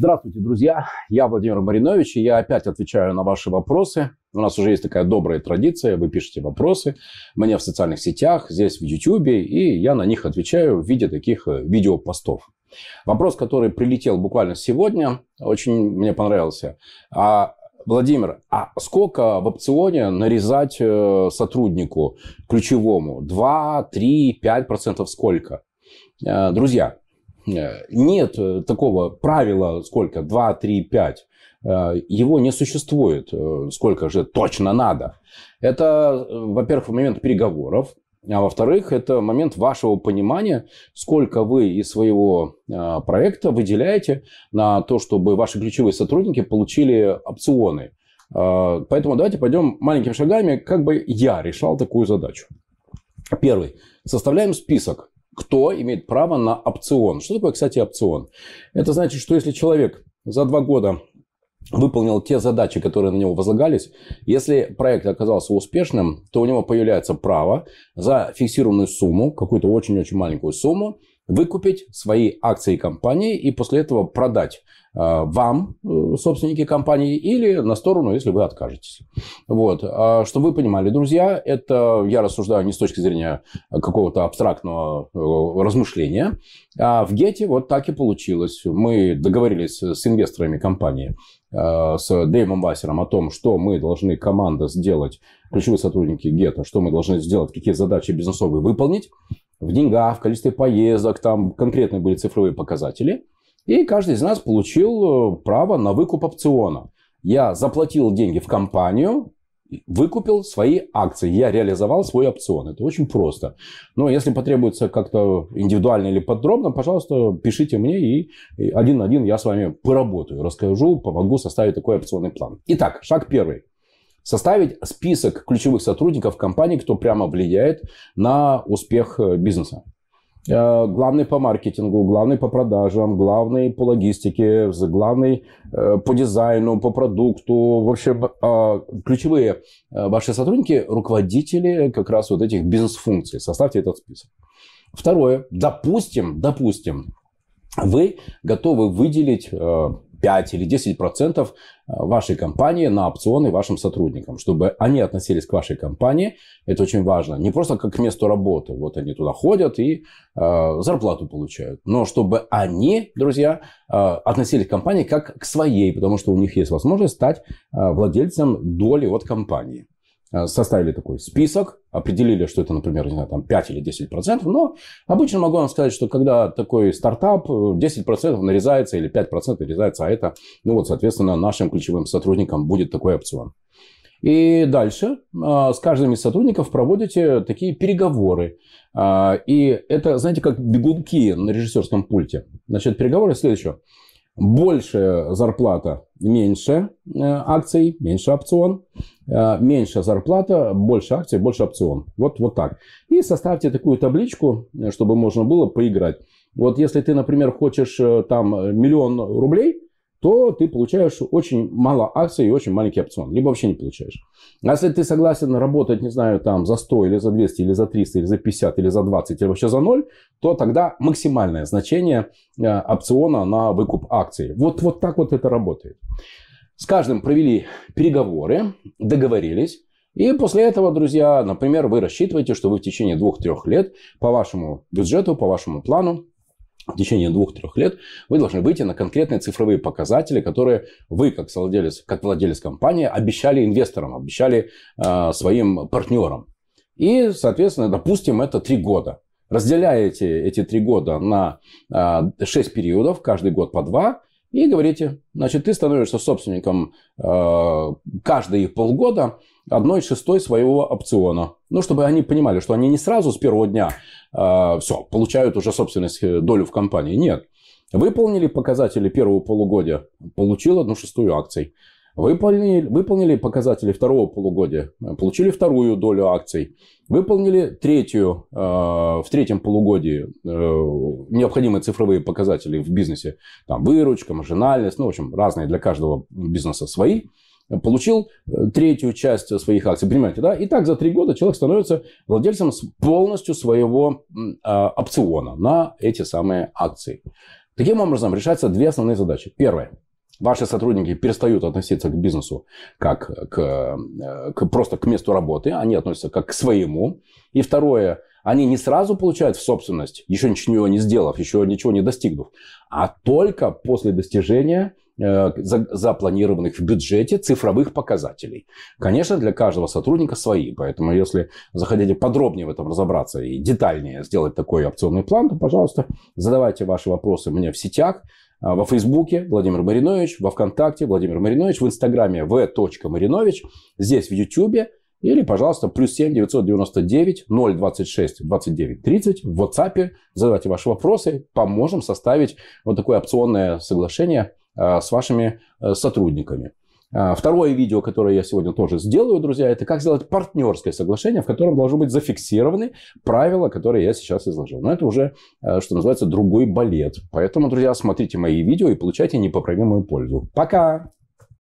Здравствуйте, друзья! Я Владимир Маринович, и я опять отвечаю на ваши вопросы. У нас уже есть такая добрая традиция, вы пишете вопросы мне в социальных сетях, здесь в YouTube, и я на них отвечаю в виде таких э, видеопостов. Вопрос, который прилетел буквально сегодня, очень мне понравился. А, Владимир, а сколько в опционе нарезать э, сотруднику ключевому? 2, 3, 5% сколько? Э, друзья, Э, нет такого правила, сколько, 2, 3, 5. Его не существует, сколько же точно надо. Это, во-первых, момент переговоров, а во-вторых, это момент вашего понимания, сколько вы из своего проекта выделяете на то, чтобы ваши ключевые сотрудники получили опционы. Поэтому давайте пойдем маленькими шагами, как бы я решал такую задачу. Первый. Составляем список кто имеет право на опцион. Что такое, кстати, опцион? Это значит, что если человек за два года выполнил те задачи, которые на него возлагались, если проект оказался успешным, то у него появляется право за фиксированную сумму, какую-то очень-очень маленькую сумму, выкупить свои акции компании и после этого продать а, вам, э, собственники компании, или на сторону, если вы откажетесь. Вот. А, чтобы вы понимали, друзья, это я рассуждаю не с точки зрения какого-то абстрактного э, размышления, а в Гете вот так и получилось. Мы договорились с инвесторами компании, э, с Дэйвом Вассером о том, что мы должны команда сделать, ключевые сотрудники Гета, что мы должны сделать, какие задачи бизнесовые выполнить в деньгах, в количестве поездок, там конкретные были цифровые показатели – и каждый из нас получил э, право на выкуп опциона. Я заплатил деньги в компанию, выкупил свои акции, я реализовал свой опцион. Это очень просто. Но если потребуется как-то индивидуально или подробно, пожалуйста, пишите мне, и один на один я с вами поработаю, расскажу, помогу составить такой опционный план. Итак, шаг первый. Составить список ключевых сотрудников компании, кто прямо влияет на успех э, бизнеса. Э, главный по маркетингу, главный по продажам, главный по логистике, главный э, по дизайну, по продукту. В общем, ключевые ваши сотрудники, руководители как раз вот этих бизнес-функций. Составьте этот список. Второе. Допустим, допустим, вы готовы выделить 5 или 10 процентов э, вашей компании на опционы вашим сотрудникам, чтобы они относились к вашей компании. Это очень важно. Не просто как к месту работы. Вот они туда ходят и э, зарплату получают. Но чтобы они, друзья, э, относились к компании как к своей, потому что у них есть возможность стать э, владельцем доли от компании. Э, составили такой список, определили, что это, например, не знаю, там 5 или 10 процентов, но обычно могу вам сказать, что когда такой стартап, 10 процентов нарезается или 5 процентов нарезается, а это, ну вот, соответственно, нашим ключевым сотрудникам будет такой опцион. И дальше э, с каждым из сотрудников проводите такие переговоры. Э, и это, знаете, как бегунки на режиссерском пульте. Значит, переговоры следующего больше зарплата, меньше э, акций, меньше опцион, э, меньше зарплата, больше акций, больше опцион. Вот, вот так. И составьте такую табличку, чтобы можно было поиграть. Вот если ты, например, хочешь э, там миллион рублей, то ты получаешь очень мало акций и очень маленький опцион. Либо вообще не получаешь. А если ты согласен работать, не знаю, там за 100 или за 200 или за 300 или за 50 или за 20 или вообще за 0, то тогда максимальное значение э, опциона на выкуп акций. Вот, вот так вот это работает. С каждым провели переговоры, договорились. И после этого, друзья, например, вы рассчитываете, что вы в течение двух-трех лет по вашему бюджету, по вашему плану в течение двух-трех лет вы должны выйти на конкретные цифровые показатели, которые вы, как владелец, как владелец компании, обещали инвесторам, обещали э, своим партнерам. И, соответственно, допустим, это три года. Разделяете эти три года на э, 6 периодов, каждый год по два, и говорите, значит, ты становишься собственником э, каждые полгода одной шестой своего опциона. Ну, чтобы они понимали, что они не сразу с первого дня э, все, получают уже собственность, э, долю в компании. Нет. Выполнили показатели первого полугодия, получил одну шестую акций. Выполнили, выполнили показатели второго полугодия, получили вторую долю акций. Выполнили третью, э, в третьем полугодии э, необходимые цифровые показатели в бизнесе. Там выручка, маржинальность, ну, в общем, разные для каждого бизнеса свои. Получил э, третью часть своих акций. Понимаете, да? И так за три года человек становится владельцем полностью своего а, опциона на эти самые акции. Таким образом, решаются две основные задачи. Первое. Ваши сотрудники перестают относиться к бизнесу как к, э, к, просто к месту работы, они относятся как к своему. И второе, они не сразу получают в собственность, еще ничего не сделав, еще ничего не достигнув, а только после достижения э, запланированных в бюджете цифровых показателей. Конечно, для каждого сотрудника свои, поэтому если захотите подробнее в этом разобраться и детальнее сделать такой опционный план, то, пожалуйста, задавайте ваши вопросы мне в сетях, а, во Фейсбуке Владимир Маринович, во Вконтакте Владимир Маринович, в Инстаграме v.маринович, здесь в Ютьюбе или, пожалуйста, плюс 7 999 026 29 30 в WhatsApp. Задавайте ваши вопросы. Поможем составить вот такое опционное соглашение а, с вашими э, сотрудниками. А, второе видео, которое я сегодня тоже сделаю, друзья, это как сделать партнерское соглашение, в котором должны быть зафиксированы правила, которые я сейчас изложил. Но это уже, э, что называется, другой балет. Поэтому, друзья, смотрите мои видео и получайте непоправимую пользу. Пока!